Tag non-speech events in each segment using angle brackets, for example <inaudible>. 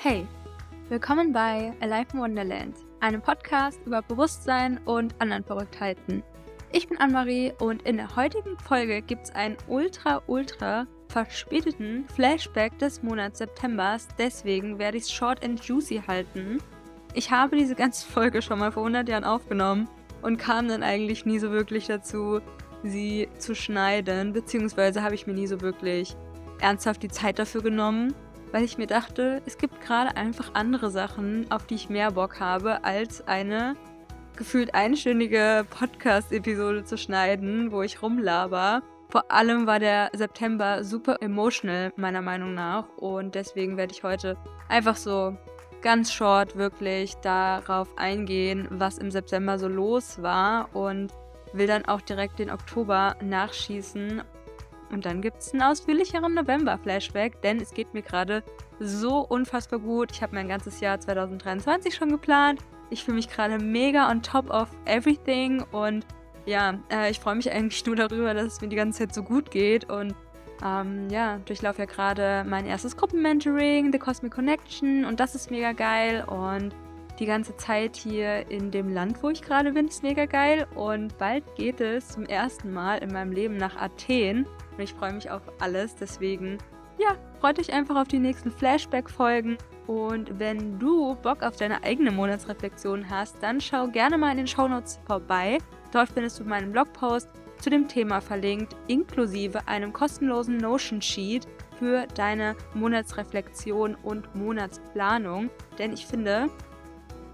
Hey, willkommen bei Alive in Wonderland, einem Podcast über Bewusstsein und anderen Verrücktheiten. Ich bin Anne-Marie und in der heutigen Folge gibt es einen ultra, ultra verspäteten Flashback des Monats September. Deswegen werde ich es short and juicy halten. Ich habe diese ganze Folge schon mal vor 100 Jahren aufgenommen und kam dann eigentlich nie so wirklich dazu, sie zu schneiden, beziehungsweise habe ich mir nie so wirklich ernsthaft die Zeit dafür genommen, weil ich mir dachte, es gibt gerade einfach andere Sachen, auf die ich mehr Bock habe, als eine gefühlt einstündige Podcast-Episode zu schneiden, wo ich rumlaber. Vor allem war der September super emotional, meiner Meinung nach. Und deswegen werde ich heute einfach so ganz short wirklich darauf eingehen, was im September so los war und will dann auch direkt den Oktober nachschießen. Und dann gibt es einen ausführlicheren November-Flashback, denn es geht mir gerade so unfassbar gut. Ich habe mein ganzes Jahr 2023 schon geplant. Ich fühle mich gerade mega on top of everything und ja, äh, ich freue mich eigentlich nur darüber, dass es mir die ganze Zeit so gut geht und ähm, ja, durchlaufe ja gerade mein erstes Gruppenmentoring, The Cosmic Connection und das ist mega geil und die ganze Zeit hier in dem Land, wo ich gerade bin, ist mega geil und bald geht es zum ersten Mal in meinem Leben nach Athen und ich freue mich auf alles, deswegen ja, freut euch einfach auf die nächsten Flashback-Folgen. Und wenn du Bock auf deine eigene Monatsreflexion hast, dann schau gerne mal in den Shownotes vorbei. Dort findest du meinen Blogpost zu dem Thema verlinkt, inklusive einem kostenlosen Notion-Sheet für deine Monatsreflexion und Monatsplanung. Denn ich finde,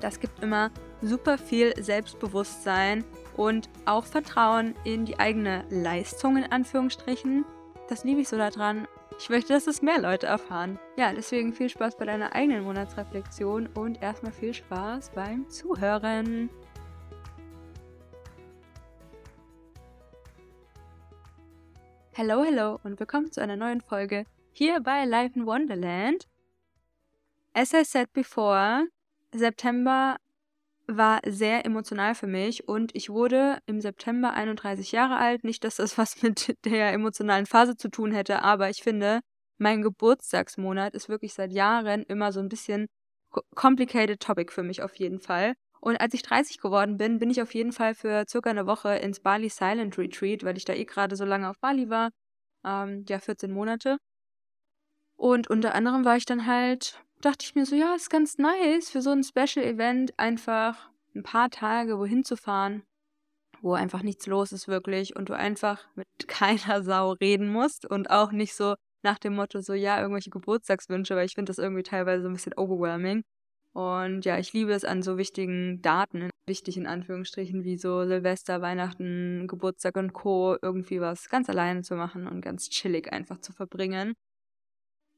das gibt immer super viel Selbstbewusstsein und auch Vertrauen in die eigene Leistung in Anführungsstrichen. Das liebe ich so daran. Ich möchte, dass es mehr Leute erfahren. Ja, deswegen viel Spaß bei deiner eigenen Monatsreflexion und erstmal viel Spaß beim Zuhören. Hello, hello und willkommen zu einer neuen Folge hier bei Life in Wonderland. As I said before, September war sehr emotional für mich und ich wurde im September 31 Jahre alt. Nicht, dass das was mit der emotionalen Phase zu tun hätte, aber ich finde, mein Geburtstagsmonat ist wirklich seit Jahren immer so ein bisschen complicated topic für mich auf jeden Fall. Und als ich 30 geworden bin, bin ich auf jeden Fall für circa eine Woche ins Bali Silent Retreat, weil ich da eh gerade so lange auf Bali war. Ähm, ja, 14 Monate. Und unter anderem war ich dann halt, dachte ich mir so, ja, ist ganz nice für so ein Special Event einfach ein paar Tage wohin zu fahren, wo einfach nichts los ist wirklich und du einfach mit <laughs> keiner Sau reden musst und auch nicht so nach dem Motto so, ja, irgendwelche Geburtstagswünsche, weil ich finde das irgendwie teilweise so ein bisschen overwhelming. Und ja, ich liebe es an so wichtigen Daten, wichtig in Anführungsstrichen, wie so Silvester, Weihnachten, Geburtstag und Co., irgendwie was ganz alleine zu machen und ganz chillig einfach zu verbringen.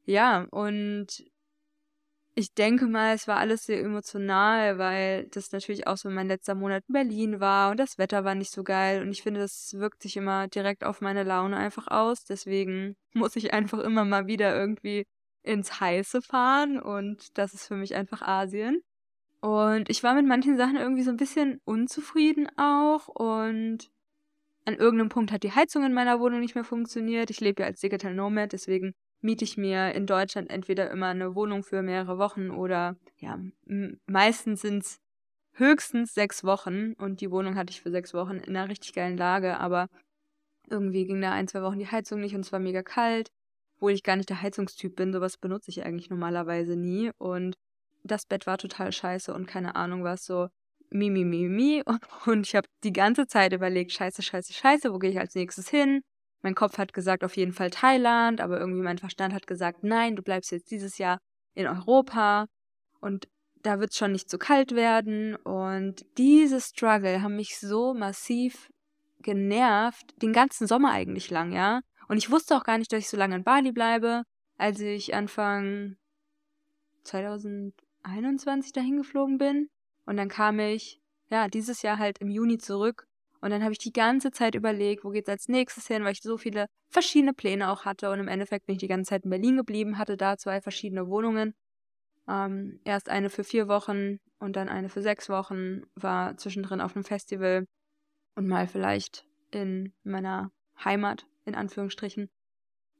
Ja, und ich denke mal, es war alles sehr emotional, weil das natürlich auch so mein letzter Monat in Berlin war und das Wetter war nicht so geil und ich finde, das wirkt sich immer direkt auf meine Laune einfach aus. Deswegen <laughs> muss ich einfach immer mal wieder irgendwie ins Heiße fahren und das ist für mich einfach Asien. Und ich war mit manchen Sachen irgendwie so ein bisschen unzufrieden auch und an irgendeinem Punkt hat die Heizung in meiner Wohnung nicht mehr funktioniert. Ich lebe ja als Digital Nomad, deswegen miete ich mir in Deutschland entweder immer eine Wohnung für mehrere Wochen oder ja, meistens sind es höchstens sechs Wochen und die Wohnung hatte ich für sechs Wochen in einer richtig geilen Lage, aber irgendwie ging da ein, zwei Wochen die Heizung nicht und es war mega kalt obwohl ich gar nicht der Heizungstyp bin, sowas benutze ich eigentlich normalerweise nie. Und das Bett war total scheiße und keine Ahnung was, so mi, mi, mi, mi. <laughs> Und ich habe die ganze Zeit überlegt, scheiße, scheiße, scheiße, wo gehe ich als nächstes hin? Mein Kopf hat gesagt, auf jeden Fall Thailand, aber irgendwie mein Verstand hat gesagt, nein, du bleibst jetzt dieses Jahr in Europa und da wird es schon nicht zu kalt werden. Und diese Struggle haben mich so massiv genervt, den ganzen Sommer eigentlich lang, ja. Und ich wusste auch gar nicht, dass ich so lange in Bali bleibe, als ich Anfang 2021 dahin geflogen bin. Und dann kam ich, ja, dieses Jahr halt im Juni zurück. Und dann habe ich die ganze Zeit überlegt, wo geht's als nächstes hin, weil ich so viele verschiedene Pläne auch hatte. Und im Endeffekt bin ich die ganze Zeit in Berlin geblieben, hatte da zwei verschiedene Wohnungen. Ähm, erst eine für vier Wochen und dann eine für sechs Wochen, war zwischendrin auf einem Festival und mal vielleicht in meiner Heimat in Anführungsstrichen.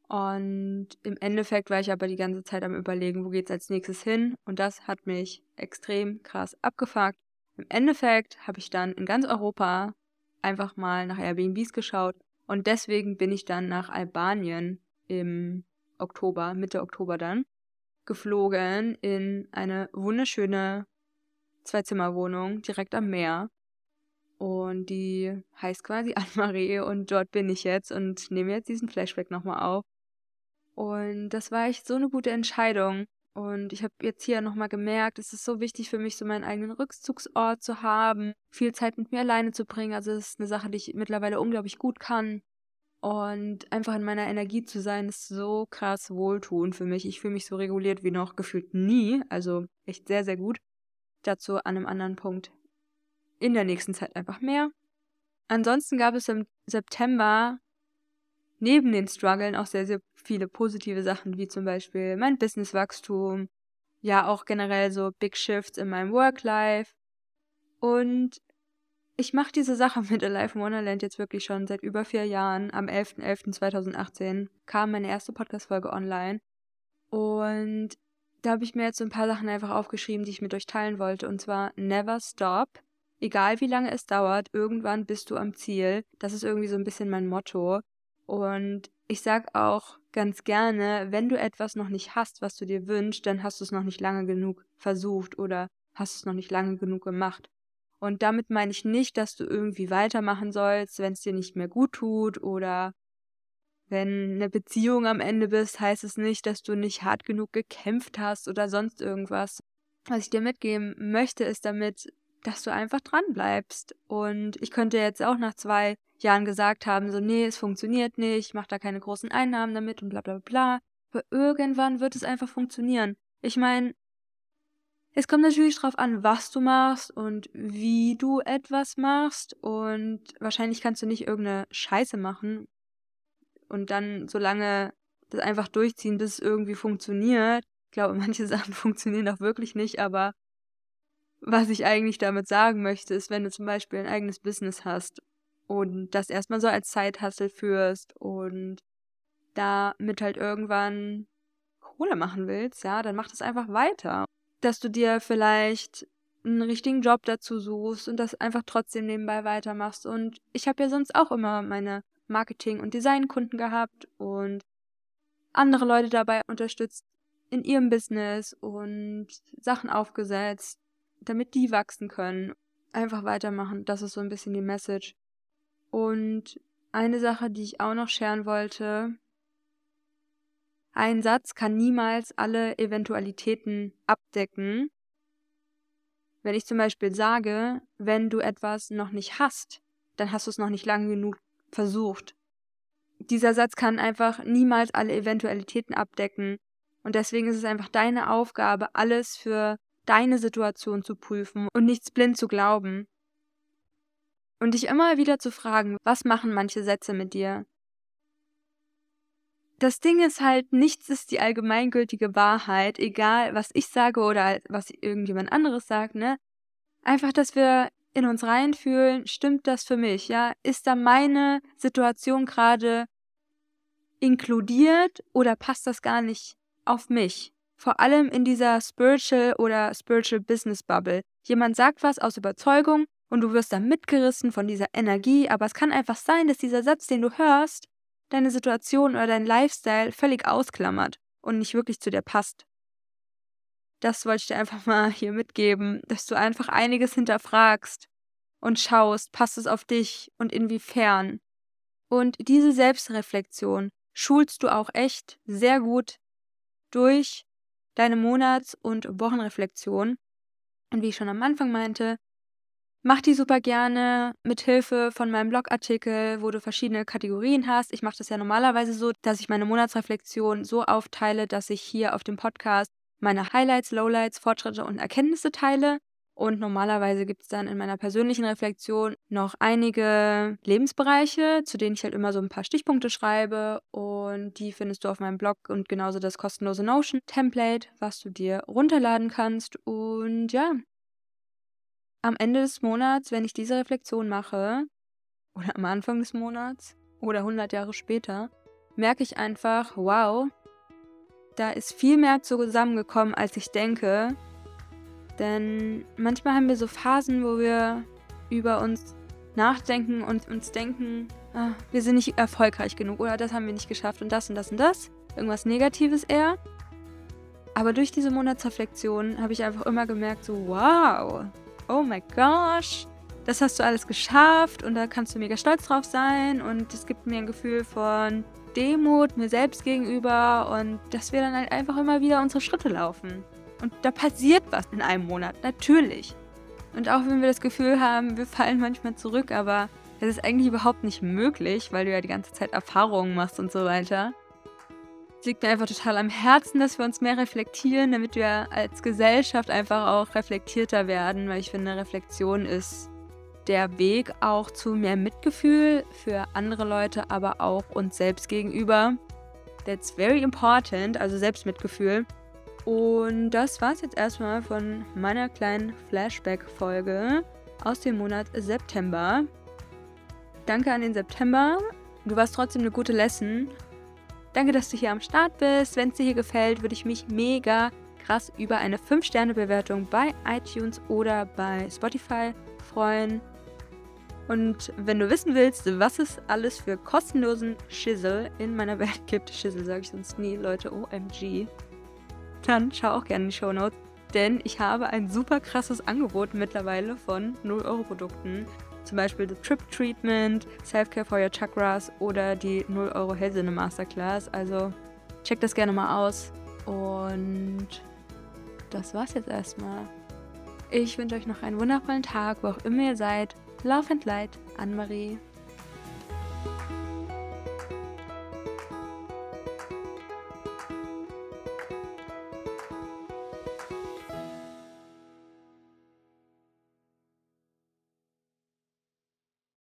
Und im Endeffekt war ich aber die ganze Zeit am Überlegen, wo geht's als nächstes hin. Und das hat mich extrem krass abgefuckt. Im Endeffekt habe ich dann in ganz Europa einfach mal nach Airbnbs geschaut. Und deswegen bin ich dann nach Albanien im Oktober, Mitte Oktober dann, geflogen in eine wunderschöne Zwei-Zimmer-Wohnung direkt am Meer. Und die heißt quasi <laughs> Anne-Marie und dort bin ich jetzt und nehme jetzt diesen Flashback nochmal auf. Und das war echt so eine gute Entscheidung. Und ich habe jetzt hier nochmal gemerkt, es ist so wichtig für mich, so meinen eigenen Rückzugsort zu haben, viel Zeit mit mir alleine zu bringen. Also es ist eine Sache, die ich mittlerweile unglaublich gut kann. Und einfach in meiner Energie zu sein, ist so krass wohltuend für mich. Ich fühle mich so reguliert wie noch gefühlt nie. Also echt sehr, sehr gut. Dazu an einem anderen Punkt in der nächsten Zeit einfach mehr. Ansonsten gab es im September neben den Struggeln auch sehr, sehr viele positive Sachen, wie zum Beispiel mein Businesswachstum, ja auch generell so Big Shifts in meinem Work-Life. Und ich mache diese Sache mit Alive in Wonderland jetzt wirklich schon seit über vier Jahren. Am 11.11.2018 kam meine erste Podcast-Folge online. Und da habe ich mir jetzt so ein paar Sachen einfach aufgeschrieben, die ich mit euch teilen wollte. Und zwar Never Stop. Egal wie lange es dauert, irgendwann bist du am Ziel. Das ist irgendwie so ein bisschen mein Motto. Und ich sag auch ganz gerne, wenn du etwas noch nicht hast, was du dir wünschst, dann hast du es noch nicht lange genug versucht oder hast es noch nicht lange genug gemacht. Und damit meine ich nicht, dass du irgendwie weitermachen sollst, wenn es dir nicht mehr gut tut oder wenn eine Beziehung am Ende bist, heißt es nicht, dass du nicht hart genug gekämpft hast oder sonst irgendwas. Was ich dir mitgeben möchte, ist damit, dass du einfach dran bleibst. Und ich könnte jetzt auch nach zwei Jahren gesagt haben, so, nee, es funktioniert nicht, mach da keine großen Einnahmen damit und bla bla bla. Aber irgendwann wird es einfach funktionieren. Ich meine, es kommt natürlich drauf an, was du machst und wie du etwas machst. Und wahrscheinlich kannst du nicht irgendeine Scheiße machen und dann so lange das einfach durchziehen, bis es irgendwie funktioniert. Ich glaube, <laughs> manche Sachen funktionieren auch wirklich nicht, aber was ich eigentlich damit sagen möchte, ist, wenn du zum Beispiel ein eigenes Business hast und das erstmal so als Zeithassel führst und damit halt irgendwann Kohle machen willst, ja, dann mach das einfach weiter. Dass du dir vielleicht einen richtigen Job dazu suchst und das einfach trotzdem nebenbei weitermachst. Und ich habe ja sonst auch immer meine Marketing- und Designkunden gehabt und andere Leute dabei unterstützt in ihrem Business und Sachen aufgesetzt, damit die wachsen können. Einfach weitermachen, das ist so ein bisschen die Message. Und eine Sache, die ich auch noch scheren wollte, ein Satz kann niemals alle Eventualitäten abdecken. Wenn ich zum Beispiel sage, wenn du etwas noch nicht hast, dann hast du es noch nicht lange genug versucht. Dieser Satz kann einfach niemals alle Eventualitäten abdecken. Und deswegen ist es einfach deine Aufgabe, alles für deine Situation zu prüfen und nichts blind zu glauben. Und dich immer wieder zu fragen, was machen manche Sätze mit dir? Das Ding ist halt, nichts ist die allgemeingültige Wahrheit, egal was ich sage oder was irgendjemand anderes sagt, ne? Einfach, dass wir in uns reinfühlen, stimmt das für mich, ja? Ist da meine Situation gerade inkludiert oder passt das gar nicht auf mich? Vor allem in dieser Spiritual oder Spiritual Business Bubble. Jemand sagt was aus Überzeugung und du wirst da mitgerissen von dieser Energie, aber es kann einfach sein, dass dieser Satz, den du hörst, deine Situation oder dein Lifestyle völlig ausklammert und nicht wirklich zu dir passt. Das wollte ich dir einfach <laughs> mal hier mitgeben, dass du einfach einiges hinterfragst und schaust, passt es auf dich und inwiefern. Und diese Selbstreflexion schulst du auch echt sehr gut durch deine Monats- und Wochenreflexion. Und wie ich schon am Anfang meinte, mach die super gerne mit Hilfe von meinem Blogartikel, wo du verschiedene Kategorien hast. Ich mache das ja normalerweise so, dass ich meine Monatsreflexion so aufteile, dass ich hier auf dem Podcast meine Highlights, Lowlights, Fortschritte und Erkenntnisse teile. Und normalerweise gibt es dann in meiner persönlichen Reflexion noch einige Lebensbereiche, zu denen ich halt immer so ein paar Stichpunkte schreibe. Und die findest du auf meinem Blog und genauso das kostenlose Notion-Template, was du dir runterladen kannst. Und ja, am Ende des Monats, wenn ich diese Reflexion mache, oder am Anfang des Monats, oder 100 Jahre später, merke ich einfach, wow, da ist viel mehr zusammengekommen, als ich denke. Denn manchmal haben wir so Phasen, wo wir über uns nachdenken und uns denken, ah, wir sind nicht erfolgreich genug oder das haben wir nicht geschafft und das und das und das. Irgendwas Negatives eher. Aber durch diese Monatsreflexion habe ich einfach immer gemerkt, so wow, oh my gosh, das hast du alles geschafft und da kannst du mega stolz drauf sein und es gibt mir ein Gefühl von Demut mir selbst gegenüber und dass wir dann halt einfach immer wieder unsere Schritte laufen. Und da passiert was in einem Monat, natürlich. Und auch wenn wir das Gefühl haben, wir fallen manchmal zurück, aber das ist eigentlich überhaupt nicht möglich, weil du ja die ganze Zeit Erfahrungen machst und so weiter. Es liegt mir einfach total am Herzen, dass wir uns mehr reflektieren, damit wir als Gesellschaft einfach auch reflektierter werden, weil ich finde, Reflexion ist der Weg auch zu mehr Mitgefühl für andere Leute, aber auch uns selbst gegenüber. That's very important, also Selbstmitgefühl. Und das war es jetzt erstmal von meiner kleinen Flashback-Folge aus dem Monat September. Danke an den September. Du warst trotzdem eine gute Lesson. Danke, dass du hier am Start bist. Wenn es dir hier gefällt, würde ich mich mega krass über eine 5-Sterne-Bewertung bei iTunes oder bei Spotify freuen. Und wenn du wissen willst, was es alles für kostenlosen Schissel in meiner Welt gibt, Schissel sage ich sonst nie, Leute, OMG, dann schau auch gerne in die Show Notes, denn ich habe ein super krasses Angebot mittlerweile von 0-Euro-Produkten. Zum Beispiel The Trip Treatment, Self-Care for Your Chakras oder die 0-Euro Hellsinne Masterclass. Also check das gerne mal aus. Und das war's jetzt erstmal. Ich wünsche euch noch einen wundervollen Tag, wo auch immer ihr seid. Love and Light, Anne-Marie.